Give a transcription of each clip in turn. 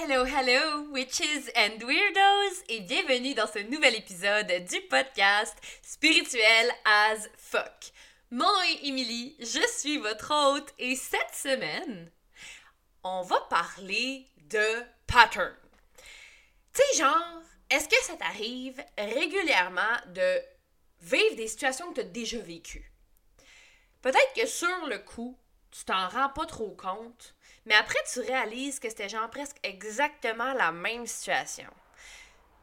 Hello, hello, witches and weirdos, et bienvenue dans ce nouvel épisode du podcast Spirituel as fuck. Mon nom est Emily, je suis votre hôte, et cette semaine, on va parler de pattern. Tu sais, genre, est-ce que ça t'arrive régulièrement de vivre des situations que tu as déjà vécues? Peut-être que sur le coup, tu t'en rends pas trop compte, mais après, tu réalises que c'était genre presque exactement la même situation.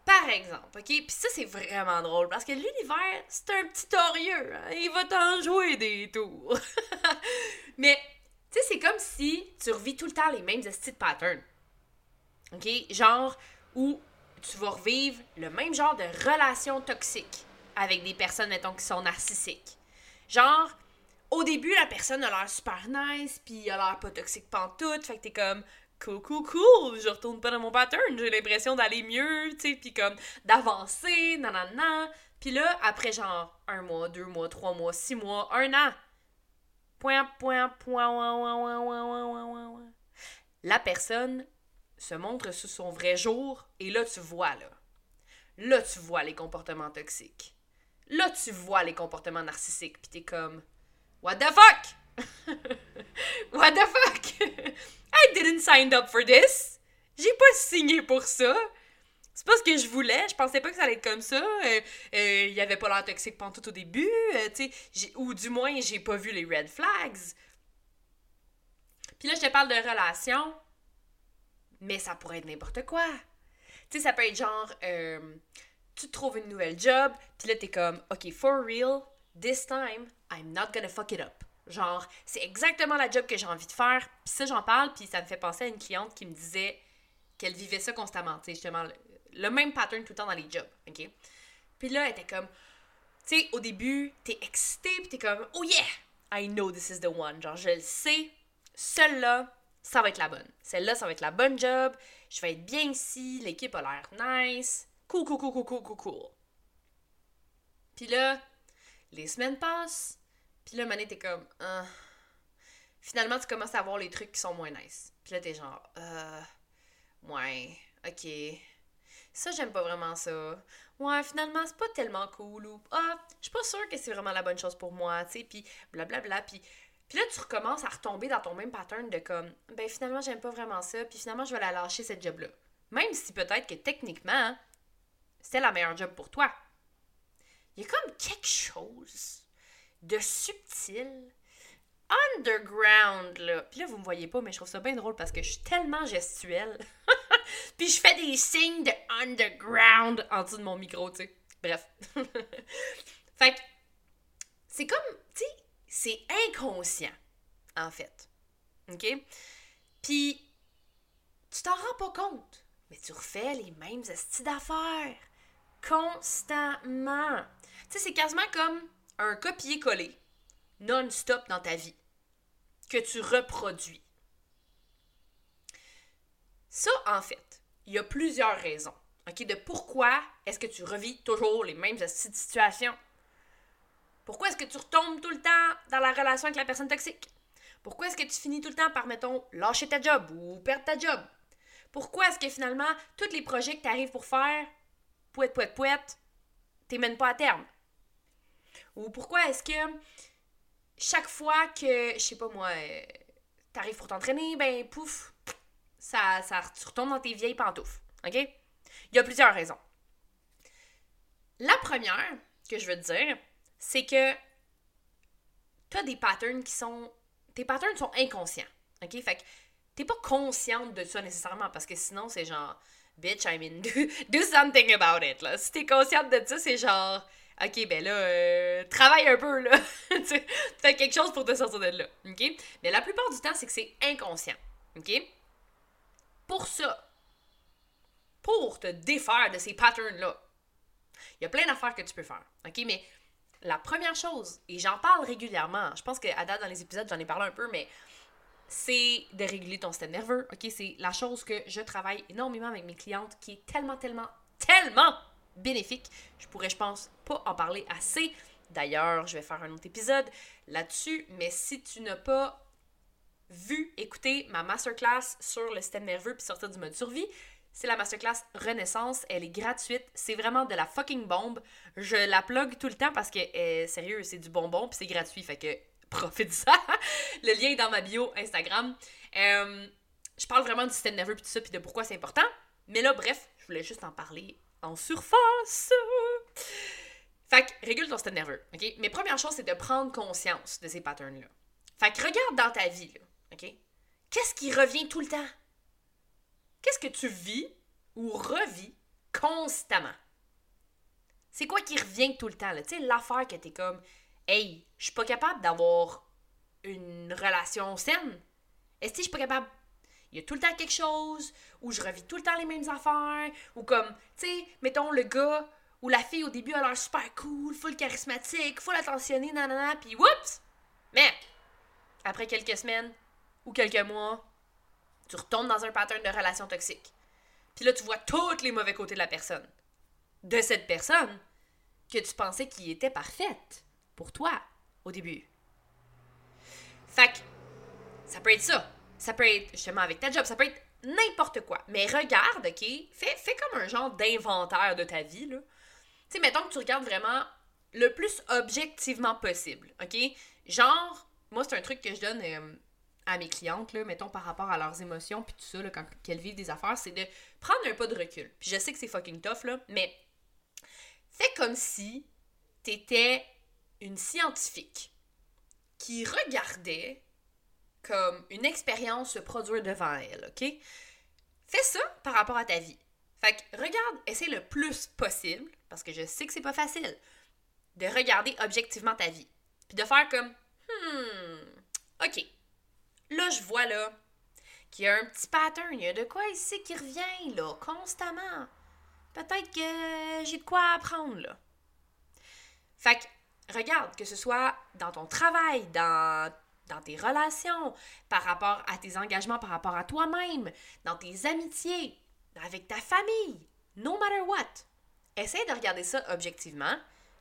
Par exemple, ok? Puis ça, c'est vraiment drôle parce que l'univers, c'est un petit torieux. Hein? Il va t'en jouer des tours. mais, tu sais, c'est comme si tu revis tout le temps les mêmes styles de patterns. Ok? Genre où tu vas revivre le même genre de relation toxique avec des personnes, mettons, qui sont narcissiques. Genre, au début, la personne a l'air super nice, puis a l'air pas toxique pantoute, fait que t'es comme cool, cool, cool, je retourne pas dans mon pattern, j'ai l'impression d'aller mieux, tu sais, puis comme d'avancer, nanana. Puis là, après genre un mois, deux mois, trois mois, six mois, un an, point, point, point, la personne se montre sous son vrai jour, et là, tu vois, là. Là, tu vois les comportements toxiques. Là, tu vois les comportements narcissiques, puis t'es comme What the fuck? What the fuck? I didn't sign up for this. J'ai pas signé pour ça. C'est pas ce que je voulais. Je pensais pas que ça allait être comme ça. Euh, euh, il y avait pas l'air toxique pendant tout au début. Euh, ou du moins, j'ai pas vu les red flags. Puis là, je te parle de relation. Mais ça pourrait être n'importe quoi. Tu sais, ça peut être genre, tu te trouves une nouvelle job, puis là, t'es comme, OK, for real, this time, I'm not gonna fuck it up. Genre, c'est exactement la job que j'ai envie de faire. Puis ça, j'en parle, puis ça me fait penser à une cliente qui me disait qu'elle vivait ça constamment, tu sais, justement, le, même pattern tout le temps dans les jobs, OK? Puis là, elle était comme, tu sais, au début, t'es excitée, puis t'es comme, oh yeah, I know this is the one. Genre, je le sais, celle-là, ça va être la bonne. Celle-là, ça va être la bonne job, je vais être bien ici, l'équipe a l'air nice, cool, cool, cool, cool, cool, cool, cool. Puis là, les semaines passent, puis là, Mané, t'es comme, ah. Finalement, tu commences à voir les trucs qui sont moins nice. Puis là, t'es genre, euh, ouais, ok. Ça, j'aime pas vraiment ça. Ouais, finalement, c'est pas tellement cool. Ou, ah, je suis pas sûre que c'est vraiment la bonne chose pour moi, tu sais. Puis blablabla. Puis, puis là, tu recommences à retomber dans ton même pattern de comme, ben finalement, j'aime pas vraiment ça. Puis finalement, je vais la lâcher, cette job-là. Même si peut-être que techniquement, c'était la meilleure job pour toi il y a comme quelque chose de subtil, underground, là. Puis là, vous me voyez pas, mais je trouve ça bien drôle parce que je suis tellement gestuelle. Puis je fais des signes de underground en dessous de mon micro, tu sais. Bref. fait que, c'est comme, tu sais, c'est inconscient, en fait. OK? Puis, tu t'en rends pas compte, mais tu refais les mêmes astuces d'affaires constamment. Tu sais, c'est quasiment comme un copier-coller non-stop dans ta vie que tu reproduis. Ça, en fait, il y a plusieurs raisons, de pourquoi est-ce que tu revis toujours les mêmes situations. Pourquoi est-ce que tu retombes tout le temps dans la relation avec la personne toxique? Pourquoi est-ce que tu finis tout le temps par, mettons, lâcher ta job ou perdre ta job? Pourquoi est-ce que finalement, tous les projets que tu arrives pour faire, pouette, pouette, pouette, t'es mènes pas à terme? Ou pourquoi est-ce que chaque fois que, je sais pas moi, euh, t'arrives pour t'entraîner, ben pouf, ça, ça, tu retombes dans tes vieilles pantoufles. OK? Il y a plusieurs raisons. La première que je veux te dire, c'est que tu as des patterns qui sont. Tes patterns sont inconscients. OK? Fait que t'es pas consciente de ça nécessairement parce que sinon, c'est genre, bitch, I mean, do, something about it. Là. Si t'es consciente de ça, c'est genre, OK, ben là, euh, travaille un peu, là. Fais quelque chose pour te sortir de là. OK? Mais la plupart du temps, c'est que c'est inconscient. OK? Pour ça, pour te défaire de ces patterns-là, il y a plein d'affaires que tu peux faire. OK? Mais la première chose, et j'en parle régulièrement, je pense qu'à date dans les épisodes, j'en ai parlé un peu, mais c'est de réguler ton système nerveux. OK? C'est la chose que je travaille énormément avec mes clientes qui est tellement, tellement, tellement bénéfique. Je pourrais, je pense, pas en parler assez. D'ailleurs, je vais faire un autre épisode là-dessus, mais si tu n'as pas vu, écouté ma masterclass sur le système nerveux puis sortir du mode survie, c'est la masterclass Renaissance. Elle est gratuite. C'est vraiment de la fucking bombe. Je la plug tout le temps parce que, euh, sérieux, c'est du bonbon puis c'est gratuit. Fait que profite de ça. le lien est dans ma bio Instagram. Euh, je parle vraiment du système nerveux puis tout ça puis de pourquoi c'est important. Mais là, bref, je voulais juste en parler en surface. Fait que régule ton système nerveux, OK? Mais première chose, c'est de prendre conscience de ces patterns-là. Fait que regarde dans ta vie, là, OK? Qu'est-ce qui revient tout le temps? Qu'est-ce que tu vis ou revis constamment? C'est quoi qui revient tout le temps, là? Tu sais, l'affaire que t'es comme, hey, je suis pas capable d'avoir une relation saine. Est-ce que je suis pas capable? Il y a tout le temps quelque chose, ou je revis tout le temps les mêmes affaires, ou comme, tu sais, mettons le gars ou la fille au début a l'air super cool, full charismatique, full attentionné, nanana, puis whoops! Mais, après quelques semaines ou quelques mois, tu retombes dans un pattern de relation toxique. Puis là, tu vois tous les mauvais côtés de la personne. De cette personne que tu pensais qui était parfaite pour toi au début. Fait ça peut être ça. Ça peut être justement avec ta job, ça peut être n'importe quoi. Mais regarde, OK? Fais, fais comme un genre d'inventaire de ta vie, là. Tu sais, mettons que tu regardes vraiment le plus objectivement possible, OK? Genre, moi, c'est un truc que je donne euh, à mes clientes, là, mettons par rapport à leurs émotions, puis tout ça, là, quand elles vivent des affaires, c'est de prendre un pas de recul. Puis je sais que c'est fucking tough, là, mais fais comme si t'étais une scientifique qui regardait comme une expérience se produire devant elle, OK? Fais ça par rapport à ta vie. Fait que regarde, essaie le plus possible, parce que je sais que c'est pas facile, de regarder objectivement ta vie. Puis de faire comme, hmm, OK. Là, je vois là qu'il y a un petit pattern, il y a de quoi ici qui revient, là, constamment. Peut-être que j'ai de quoi apprendre, là. Fait que, regarde, que ce soit dans ton travail, dans tes relations, par rapport à tes engagements, par rapport à toi-même, dans tes amitiés, avec ta famille, no matter what. Essaye de regarder ça objectivement,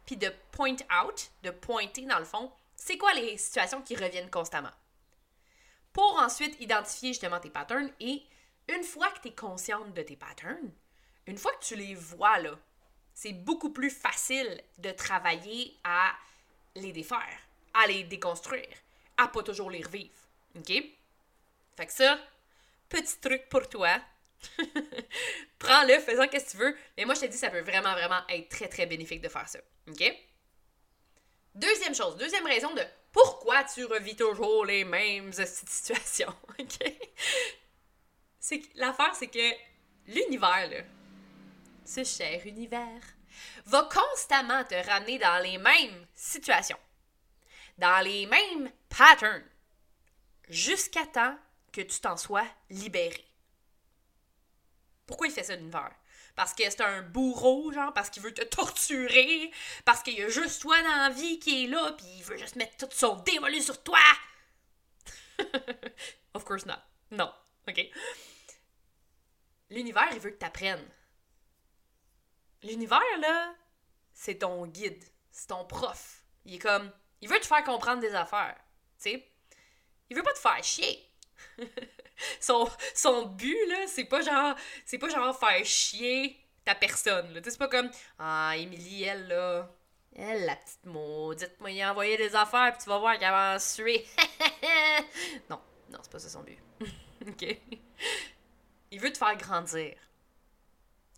puis de point out, de pointer dans le fond, c'est quoi les situations qui reviennent constamment. Pour ensuite identifier justement tes patterns et une fois que tu es consciente de tes patterns, une fois que tu les vois là, c'est beaucoup plus facile de travailler à les défaire, à les déconstruire à pas toujours les revivre. OK? Fait que ça, petit truc pour toi. Prends-le, fais-en ce que tu veux. Mais moi, je te dis, ça peut vraiment, vraiment être très, très bénéfique de faire ça. OK? Deuxième chose, deuxième raison de pourquoi tu revis toujours les mêmes situations. OK? L'affaire, c'est que l'univers, ce cher univers, va constamment te ramener dans les mêmes situations dans les mêmes patterns jusqu'à temps que tu t'en sois libéré. Pourquoi il fait ça l'univers? Parce que c'est un bourreau, genre, parce qu'il veut te torturer, parce qu'il y a juste toi dans la vie qui est là, puis il veut juste mettre tout son dévolu sur toi! of course not. Non. OK? L'univers, il veut que tu apprennes. L'univers, là, c'est ton guide, c'est ton prof. Il est comme, il veut te faire comprendre des affaires. Tu sais? Il veut pas te faire chier. son, son but, là, c'est pas genre. C'est pas genre faire chier ta personne. Là. C'est pas comme Ah, Émilie, elle, là. Elle, la petite maudite, moi, il envoyé des affaires, puis tu vas voir qu'elle va en suer. non, non, c'est pas ça son but. OK? Il veut te faire grandir.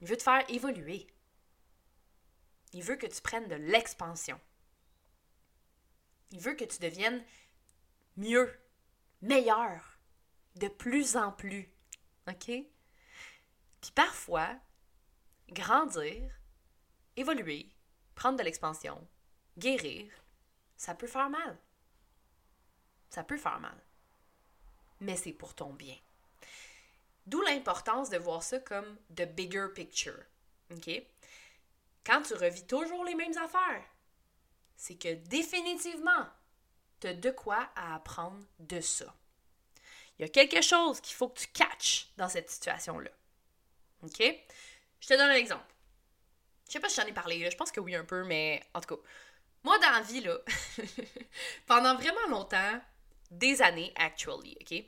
Il veut te faire évoluer. Il veut que tu prennes de l'expansion. Il veut que tu deviennes mieux, meilleur, de plus en plus. OK? Puis parfois, grandir, évoluer, prendre de l'expansion, guérir, ça peut faire mal. Ça peut faire mal. Mais c'est pour ton bien. D'où l'importance de voir ça comme the bigger picture. OK? Quand tu revis toujours les mêmes affaires, c'est que définitivement, tu as de quoi apprendre de ça. Il y a quelque chose qu'il faut que tu catches dans cette situation-là. OK? Je te donne un exemple. Je sais pas si j'en ai parlé, je pense que oui un peu, mais en tout cas, moi dans la vie, là, pendant vraiment longtemps, des années, actually, OK?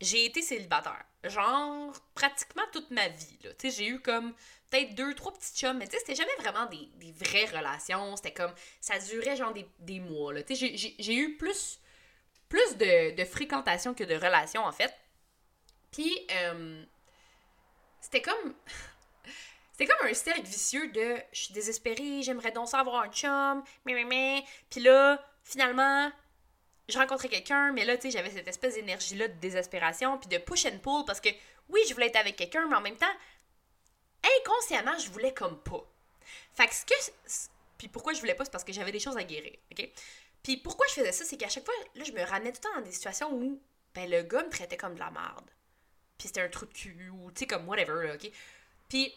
J'ai été célibataire. Genre, pratiquement toute ma vie, là. Tu sais, j'ai eu comme peut-être deux, trois petits chums, mais tu sais, c'était jamais vraiment des, des, vraies relations. C'était comme, ça durait genre des, des mois, là. Tu sais, j'ai eu plus, plus de, de, fréquentation que de relations, en fait. Puis, euh, c'était comme... C'était comme un cercle vicieux de je suis désespérée, j'aimerais donc ça avoir un chum, mais mais mais. Puis là, finalement, je rencontrais quelqu'un, mais là, tu sais, j'avais cette espèce d'énergie-là de désespération, puis de push and pull, parce que oui, je voulais être avec quelqu'un, mais en même temps, inconsciemment, je voulais comme pas. Fait que ce que. Puis pourquoi je voulais pas, c'est parce que j'avais des choses à guérir, ok? Puis pourquoi je faisais ça, c'est qu'à chaque fois, là, je me ramenais tout le temps dans des situations où, ben, le gars me traitait comme de la merde. Puis c'était un trou de cul, ou tu sais, comme whatever, là, ok? Puis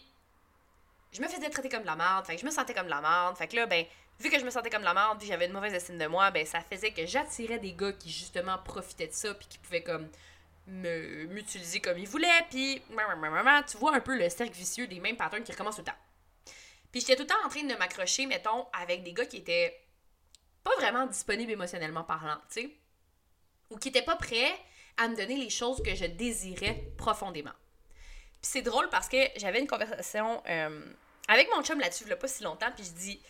je me faisais traiter comme de la merde, fait je me sentais comme de la merde, fait que là, ben, vu que je me sentais comme la merde, puis j'avais une mauvaise estime de moi, ben, ça faisait que j'attirais des gars qui, justement, profitaient de ça, puis qui pouvaient, comme, me m'utiliser comme ils voulaient, puis tu vois un peu le cercle vicieux des mêmes patterns qui recommencent tout le temps. Puis j'étais tout le temps en train de m'accrocher, mettons, avec des gars qui étaient pas vraiment disponibles émotionnellement parlant, tu sais, ou qui étaient pas prêts à me donner les choses que je désirais profondément. Puis c'est drôle parce que j'avais une conversation euh, avec mon chum là-dessus, a pas si longtemps, puis je dis,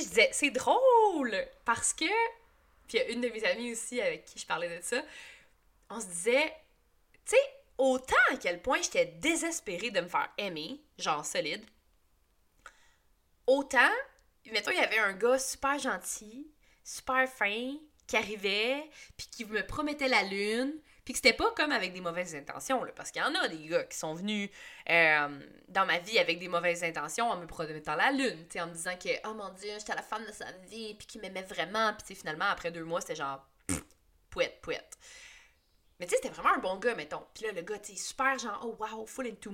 je disais, c'est drôle! Parce que, puis il y a une de mes amies aussi avec qui je parlais de ça, on se disait, tu sais, autant à quel point j'étais désespérée de me faire aimer, genre solide, autant, mettons, il y avait un gars super gentil, super fin, qui arrivait, puis qui me promettait la lune, puis que c'était pas comme avec des mauvaises intentions, là, parce qu'il y en a des gars qui sont venus euh, dans ma vie avec des mauvaises intentions en me promettant la lune, en me disant que, oh mon dieu, j'étais la femme de sa vie, puis qu'il m'aimait vraiment, puis finalement, après deux mois, c'était genre, pouette, pouette. Mais tu sais, c'était vraiment un bon gars, mettons. Puis là, le gars, tu sais, super genre, oh wow, full into,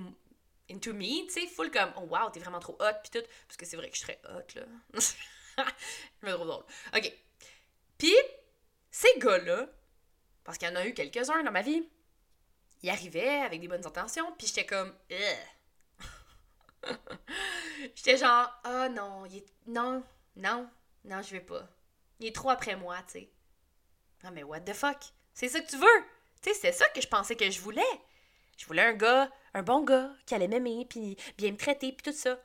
into me, tu sais, full comme, oh wow, t'es vraiment trop hot, puis tout. Parce que c'est vrai que je serais hot, là. je me trouve drôle. OK. Puis, ces gars-là, parce qu'il y en a eu quelques-uns dans ma vie. Ils arrivaient avec des bonnes intentions, puis j'étais comme. j'étais genre, ah oh, non, il est... non, non, non, je vais pas. Il est trop après moi, tu sais. Ah, mais what the fuck? C'est ça que tu veux? Tu sais, c'est ça que je pensais que je voulais. Je voulais un gars, un bon gars, qui allait m'aimer, puis bien me traiter, puis tout ça.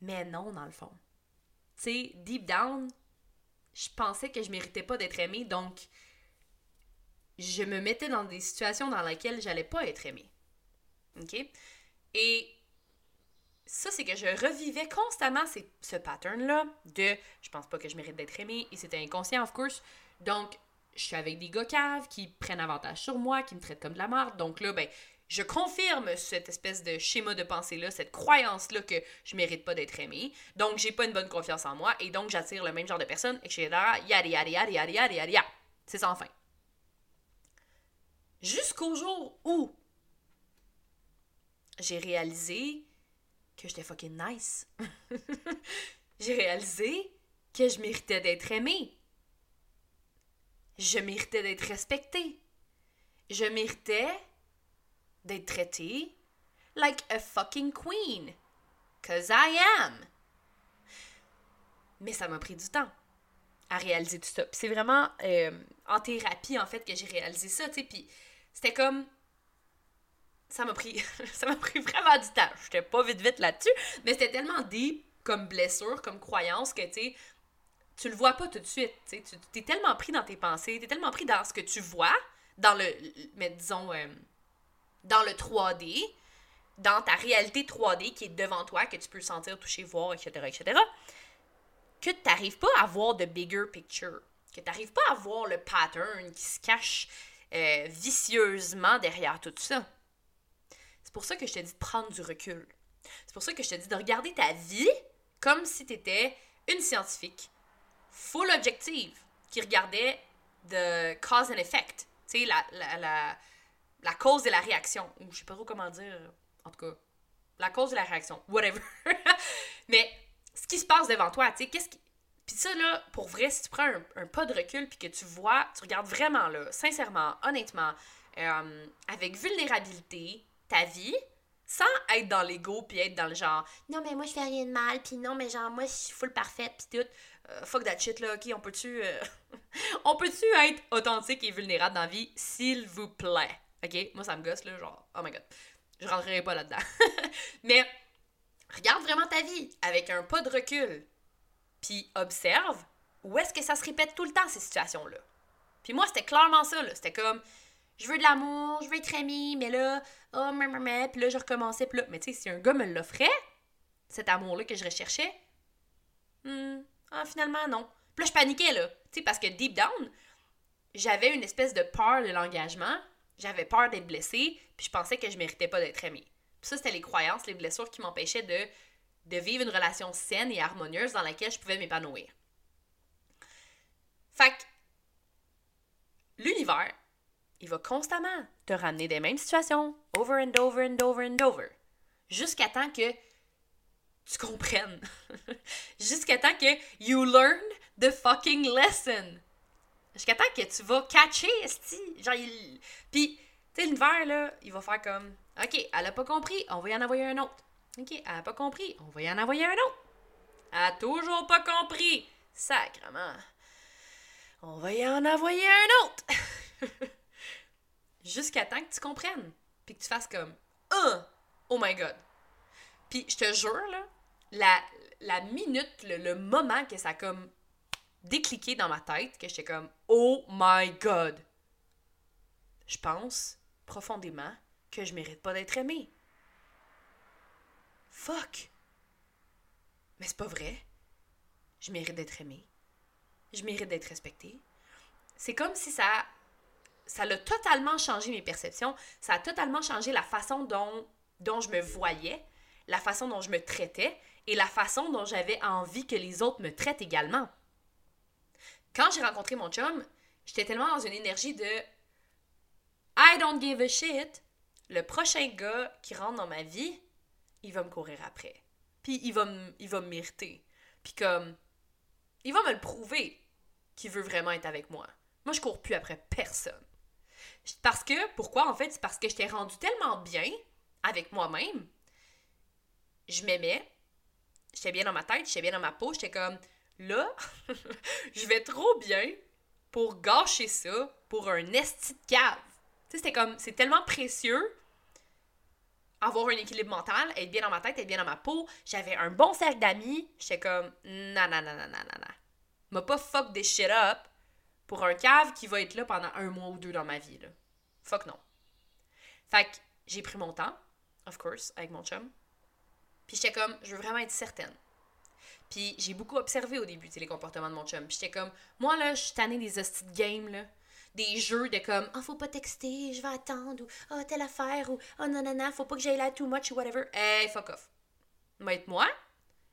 Mais non, dans le fond. Tu sais, deep down, je pensais que je méritais pas d'être aimée, donc je me mettais dans des situations dans lesquelles j'allais pas être aimée. OK? Et ça, c'est que je revivais constamment ce pattern-là de je pense pas que je mérite d'être aimée et c'était inconscient, of course. Donc, je suis avec des gars caves qui prennent avantage sur moi, qui me traitent comme de la merde. Donc là, ben, je confirme cette espèce de schéma de pensée-là, cette croyance-là que je mérite pas d'être aimée. Donc, j'ai pas une bonne confiance en moi et donc j'attire le même genre de personnes, etc. Yada, yada, yada, yada, yada, yada. C'est sans fin. Jusqu'au jour où j'ai réalisé que j'étais fucking nice. j'ai réalisé que je méritais d'être aimée. Je méritais d'être respectée. Je méritais d'être traitée like a fucking queen. Cause I am. Mais ça m'a pris du temps à réaliser tout ça. c'est vraiment euh, en thérapie, en fait, que j'ai réalisé ça, c'était comme ça m'a pris ça m'a pris vraiment du temps. J'étais pas vite vite là-dessus, mais c'était tellement deep comme blessure, comme croyance que tu tu le vois pas tout de suite, tu es tellement pris dans tes pensées, tu es tellement pris dans ce que tu vois dans le mais disons euh, dans le 3D, dans ta réalité 3D qui est devant toi que tu peux sentir, toucher, voir, etc., etc. que tu n'arrives pas à voir de bigger picture, que tu n'arrives pas à voir le pattern qui se cache euh, vicieusement derrière tout ça. C'est pour ça que je te dis de prendre du recul. C'est pour ça que je te dis de regarder ta vie comme si tu étais une scientifique full objective qui regardait de cause and effect. Tu sais, la, la, la, la, cause et la réaction. Ou je sais pas trop comment dire. En tout cas, la cause et la réaction. Whatever. Mais ce qui se passe devant toi, tu sais, qu'est-ce qui puis ça, là, pour vrai, si tu prends un, pas de recul puis que tu vois, tu regardes vraiment, là, sincèrement, honnêtement, euh, avec vulnérabilité, ta vie, sans être dans l'ego puis être dans le genre non mais moi je fais rien de mal puis non mais genre moi je suis full parfaite puis tout euh, fuck that shit là, ok, on peut-tu. euh, on peut-tu être authentique et vulnérable dans la vie, s'il vous plaît? Ok? Moi, ça me gosse là, genre, oh my god. Je rentrerai pas là-dedans. Mais regarde vraiment ta vie avec un pas de recul. Puis observe où est-ce que ça se répète tout le temps, ces situations-là. Puis moi, c'était clairement ça, là. C'était comme, je veux de l'amour, je veux être aimée, mais là, oh, mais, mais. Puis là, je recommençais, puis là, mais tu sais, si un gars me l'offrait, cet amour-là que je recherchais, hmm, ah, finalement, non. Puis là, je paniquais, là. Tu sais, parce que deep down, j'avais une espèce de peur de l'engagement, j'avais peur d'être blessée, puis je pensais que je méritais pas d'être aimée. Puis ça, c'était les croyances, les blessures qui m'empêchaient de, de vivre une relation saine et harmonieuse dans laquelle je pouvais m'épanouir. Fait que l'univers, il va constamment te ramener des mêmes situations, over and over and over and over, jusqu'à temps que tu comprennes. jusqu'à temps que you learn the fucking lesson. Jusqu'à temps que tu vas catcher, esti. Genre, il... Puis, tu sais, l'univers, là, il va faire comme, OK, elle a pas compris, on va y en envoyer un autre. OK, elle a pas compris, on va y en envoyer un autre. Elle a toujours pas compris. Sacrement. On va y en envoyer un autre. Jusqu'à temps que tu comprennes. Puis que tu fasses comme, oh, oh my god. Puis je te jure, là, la, minute, le, le moment que ça a comme décliqué dans ma tête, que j'étais comme, oh my god. Je pense profondément que je mérite pas d'être aimée. Fuck. Mais c'est pas vrai. Je mérite d'être aimée. Je mérite d'être respectée. C'est comme si ça ça a totalement changé mes perceptions, ça a totalement changé la façon dont, dont je me voyais, la façon dont je me traitais et la façon dont j'avais envie que les autres me traitent également. Quand j'ai rencontré mon chum, j'étais tellement dans une énergie de I don't give a shit. Le prochain gars qui rentre dans ma vie, il va me courir après. Puis il va me. Puis comme, il va me le prouver qu'il veut vraiment être avec moi. Moi, je cours plus après personne. Parce que, pourquoi en fait? C'est parce que j'étais rendue tellement bien avec moi-même. Je m'aimais. J'étais bien dans ma tête, j'étais bien dans ma peau. J'étais comme, là, je vais trop bien pour gâcher ça pour un esti de cave. Tu sais, c'était comme, c'est tellement précieux avoir un équilibre mental, être bien dans ma tête, être bien dans ma peau. J'avais un bon cercle d'amis. J'étais comme, non, non, non, non, non, non. M'a pas fuck des shit up pour un cave qui va être là pendant un mois ou deux dans ma vie, là. Fuck non. Fait que j'ai pris mon temps, of course, avec mon chum. Puis j'étais comme, je veux vraiment être certaine. Puis j'ai beaucoup observé au début, les comportements de mon chum. Puis j'étais comme, moi là, je suis tannée des hosties de game, là. Des jeux de comme, ah, faut pas texter, je vais attendre, ou ah, telle affaire, ou ah, non, non, non, faut pas que j'aille là too much, ou whatever. Hey, fuck off. Mais moi,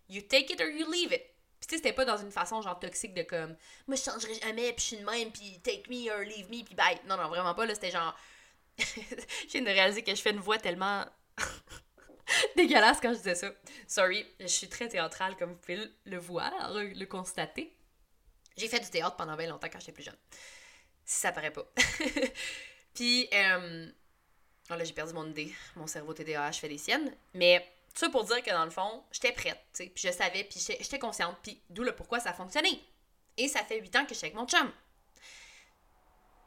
you take it or you leave it. Puis tu sais, c'était pas dans une façon genre toxique de comme, moi je changerai jamais, puis je suis de même, puis take me or leave me, puis bye. Non, non, vraiment pas, là, c'était genre. je viens de réaliser que je fais une voix tellement. dégueulasse quand je disais ça. Sorry, je suis très théâtrale comme vous pouvez le- voir, le constater. J'ai fait du théâtre pendant bien longtemps quand j'étais plus jeune. Si ça paraît pas. Puis, euh... oh là, j'ai perdu mon idée. Mon cerveau TDAH fait des siennes. Mais ça pour dire que dans le fond, j'étais prête, tu sais. Puis je savais, puis j'étais consciente. Puis d'où le pourquoi ça a fonctionné. Et ça fait huit ans que je suis avec mon chum.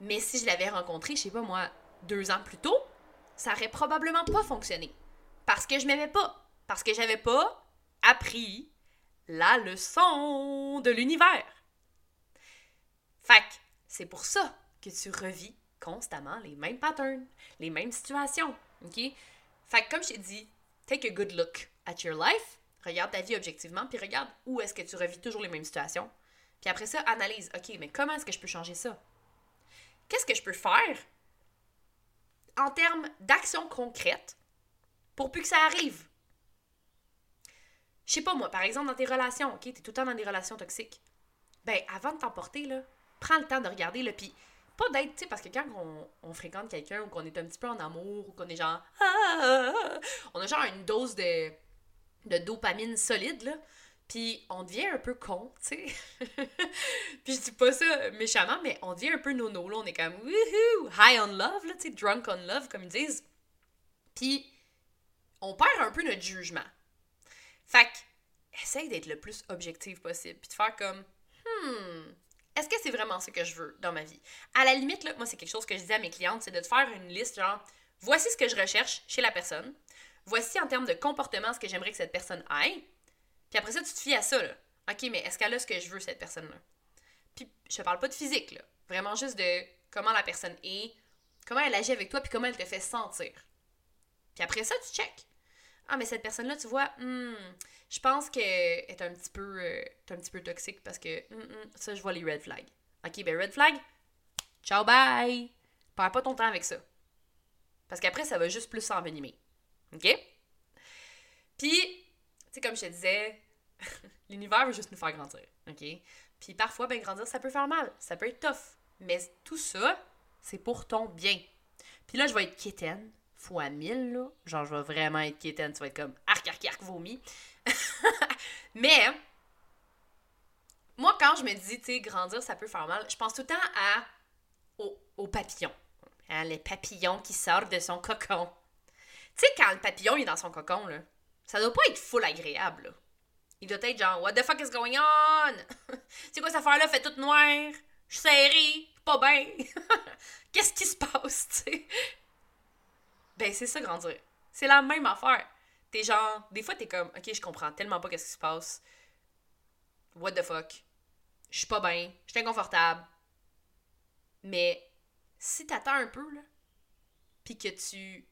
Mais si je l'avais rencontré, je sais pas moi, deux ans plus tôt, ça aurait probablement pas fonctionné. Parce que je m'aimais pas. Parce que j'avais pas appris la leçon de l'univers. Fait c'est pour ça que tu revis constamment les mêmes patterns, les mêmes situations. OK? Fait que comme je t'ai dit, take a good look at your life. Regarde ta vie objectivement, puis regarde où est-ce que tu revis toujours les mêmes situations. Puis après ça, analyse. OK, mais comment est-ce que je peux changer ça? Qu'est-ce que je peux faire en termes d'actions concrètes pour plus que ça arrive? Je sais pas moi, par exemple dans tes relations, OK, t'es tout le temps dans des relations toxiques. Ben, avant de t'emporter, là, prends le temps de regarder, là, puis pas d'être, tu sais, parce que quand on, fréquente quelqu'un ou qu'on est un petit peu en amour ou qu'on est genre... Ah, on a genre une dose de, de dopamine solide, là, puis on devient un peu con, tu sais. puis je dis pas ça méchamment, mais on devient un peu nono, là, on est comme woohoo, high on love, là, tu sais, drunk on love, comme ils disent. Puis on perd un peu notre jugement. Fait essaye d'être le plus objectif possible, puis de faire comme, hmm, est-ce que c'est vraiment ce que je veux dans ma vie? À la limite, moi, c'est quelque chose que je dis à mes clientes, c'est de te faire une liste, genre, voici ce que je recherche chez la personne, voici en termes de comportement ce que j'aimerais que cette personne aille, puis après ça, tu te fies à ça. OK, mais est-ce qu'elle a ce que je veux, cette personne-là? Puis je te parle pas de physique. Vraiment juste de comment la personne est, comment elle agit avec toi, puis comment elle te fait sentir. Puis après ça, tu check. Ah, mais cette personne-là, tu vois, hmm, je pense qu'elle est un petit peu, euh, un petit toxique parce que hmm, hmm, ça, je vois les red flags. Ok, ben red flag, ciao, bye. Perds pas ton temps avec ça. Parce qu'après, ça va juste plus s'envenimer. OK? Puis, tu sais, comme je te disais, l'univers veut juste nous faire grandir. OK? Puis parfois, ben grandir, ça peut faire mal. Ça peut être tough. Mais tout ça, c'est pour ton bien. Puis là, je vais être quétaine fois 1000, là. Genre, je vais vraiment être quétaine. Tu vas être comme arc, arc, arc, vomi. Mais, moi, quand je me dis, tu sais, grandir, ça peut faire mal, je pense tout le temps à, aux, papillons. Hein, les papillons qui sortent de son cocon. Tu sais, quand le papillon est dans son cocon, là, ça doit pas être full agréable. Il doit être genre, What the fuck is going on? C'est quoi cette affaire-là? Fait tout noir. Je suis serré. Pas bien. Qu'est-ce qui se passe, tu sais? Ben, c'est ça, grandir. C'est la même affaire. T'es genre, des fois, t'es comme, ok, je comprends tellement pas qu'est-ce qui se passe. What the fuck? Je suis pas bien, je suis inconfortable. Mais si t'attends un peu, là, pis que tu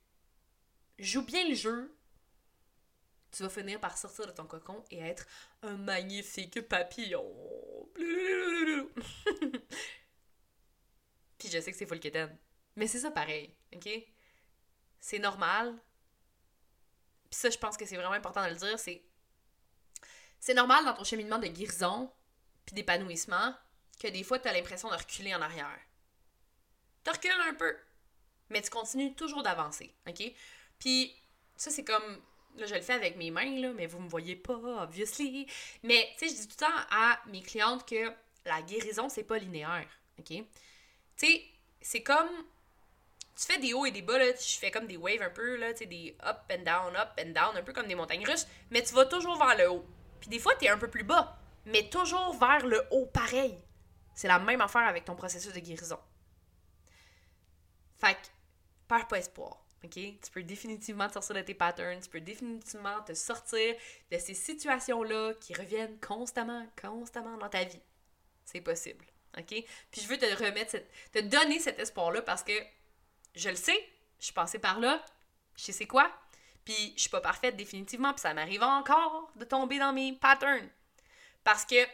joues bien le jeu, tu vas finir par sortir de ton cocon et être un magnifique papillon. Puis je sais que c'est full kitten. Mais c'est ça pareil, ok? C'est normal. Puis ça, je pense que c'est vraiment important de le dire, c'est c'est normal dans ton cheminement de guérison puis d'épanouissement que des fois, tu as l'impression de reculer en arrière. Tu recules un peu, mais tu continues toujours d'avancer, OK? Puis ça, c'est comme... Là, je le fais avec mes mains, là, mais vous me voyez pas, obviously. Mais, tu sais, je dis tout le temps à mes clientes que la guérison, c'est pas linéaire, OK? Tu sais, c'est comme tu fais des hauts et des bas, là, je fais comme des waves un peu, là, tu sais, des up and down, up and down, un peu comme des montagnes russes, mais tu vas toujours vers le haut. Puis des fois, tu es un peu plus bas, mais toujours vers le haut pareil. C'est la même affaire avec ton processus de guérison. Fait que, perds pas espoir. OK? Tu peux définitivement te sortir de tes patterns, tu peux définitivement te sortir de ces situations-là qui reviennent constamment, constamment dans ta vie. C'est possible. OK? Puis je veux te remettre, te donner cet espoir-là parce que je le sais, je suis passée par là, je sais quoi, puis je suis pas parfaite définitivement, puis ça m'arrive encore de tomber dans mes patterns. Parce que,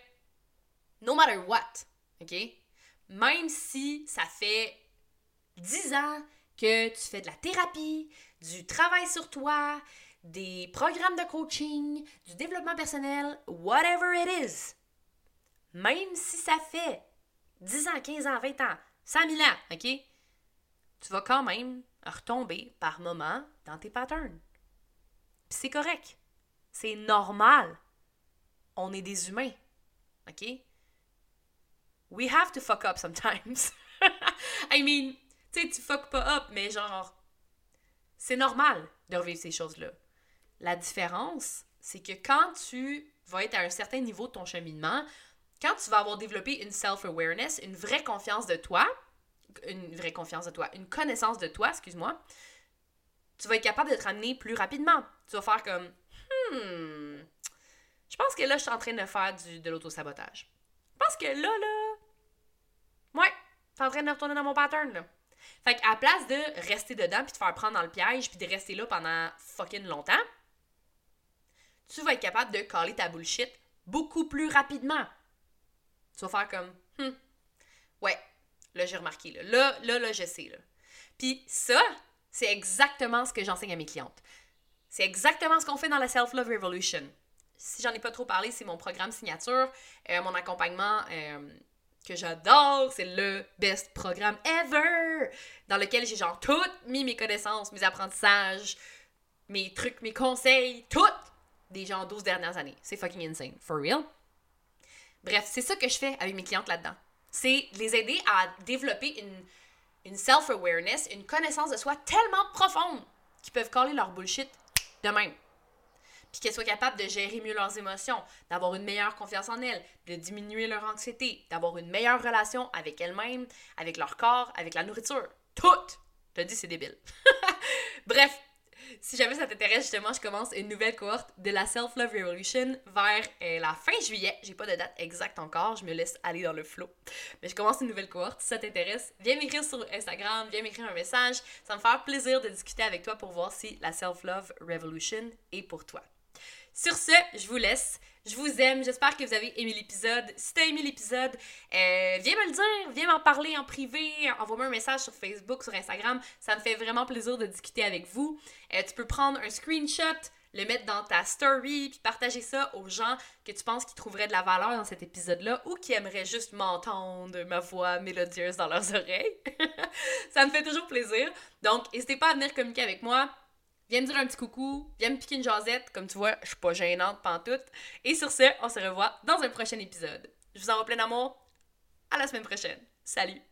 no matter what, OK? Même si ça fait 10 ans que tu fais de la thérapie, du travail sur toi, des programmes de coaching, du développement personnel, whatever it is, même si ça fait 10 ans, 15 ans, 20 ans, 100 000 ans, OK? Tu vas quand même retomber par moments dans tes patterns. Puis c'est correct. C'est normal. On est des humains. OK? We have to fuck up sometimes. I mean, tu sais, tu fuck pas up, mais genre, c'est normal de revivre ces choses-là. La différence, c'est que quand tu vas être à un certain niveau de ton cheminement, quand tu vas avoir développé une self-awareness, une vraie confiance de toi, une vraie confiance de toi, une connaissance de toi, excuse-moi, tu vas être capable de te ramener plus rapidement. Tu vas faire comme Hmm, je pense que là, je suis en train de faire du, de l'auto-sabotage. Je pense que là, là, ouais, tu es en train de retourner dans mon pattern, là. Fait qu'à place de rester dedans puis de faire prendre dans le piège puis de rester là pendant fucking longtemps, tu vas être capable de caler ta bullshit beaucoup plus rapidement. Tu vas faire comme, hmm, ouais, Là, j'ai remarqué. Là. là, là, là, je sais. Là. Puis ça, c'est exactement ce que j'enseigne à mes clientes. C'est exactement ce qu'on fait dans la Self-Love Revolution. Si j'en ai pas trop parlé, c'est mon programme signature, euh, mon accompagnement euh, que j'adore. C'est le best programme ever! Dans lequel j'ai genre toutes mis mes connaissances, mes apprentissages, mes trucs, mes conseils, toutes des gens 12 dernières années. C'est fucking insane. For real. Bref, c'est ça que je fais avec mes clientes là-dedans c'est les aider à développer une, une self-awareness, une connaissance de soi tellement profonde qu'ils peuvent coller leur bullshit de même. puis qu'elles soient capables de gérer mieux leurs émotions, d'avoir une meilleure confiance en elles, de diminuer leur anxiété, d'avoir une meilleure relation avec elles-mêmes, avec leur corps, avec la nourriture. Tout! Je te dis, c'est débile. Bref, si jamais ça t'intéresse, justement, je commence une nouvelle cohorte de la Self Love Revolution vers euh, la fin juillet. J'ai pas de date exacte encore, je me laisse aller dans le flow. Mais je commence une nouvelle cohorte. Si ça t'intéresse, viens m'écrire sur Instagram, viens m'écrire un message. Ça me fait plaisir de discuter avec toi pour voir si la Self Love Revolution est pour toi. Sur ce, je vous laisse. Je vous aime. J'espère que vous avez aimé l'épisode. Si t'as aimé l'épisode, euh, viens me le dire. Viens m'en parler en privé. Envoie-moi un message sur Facebook, sur Instagram. Ça me fait vraiment plaisir de discuter avec vous. Euh, tu peux prendre un screenshot, le mettre dans ta story, puis partager ça aux gens que tu penses qui trouveraient de la valeur dans cet épisode-là ou qui aimeraient juste m'entendre, ma voix mélodieuse dans leurs oreilles. ça me fait toujours plaisir. Donc, n'hésitez pas à venir communiquer avec moi. Viens me dire un petit coucou, viens me piquer une jasette, comme tu vois, je suis pas gênante pantoute. Et sur ce, on se revoit dans un prochain épisode. Je vous envoie plein d'amour. À la semaine prochaine. Salut!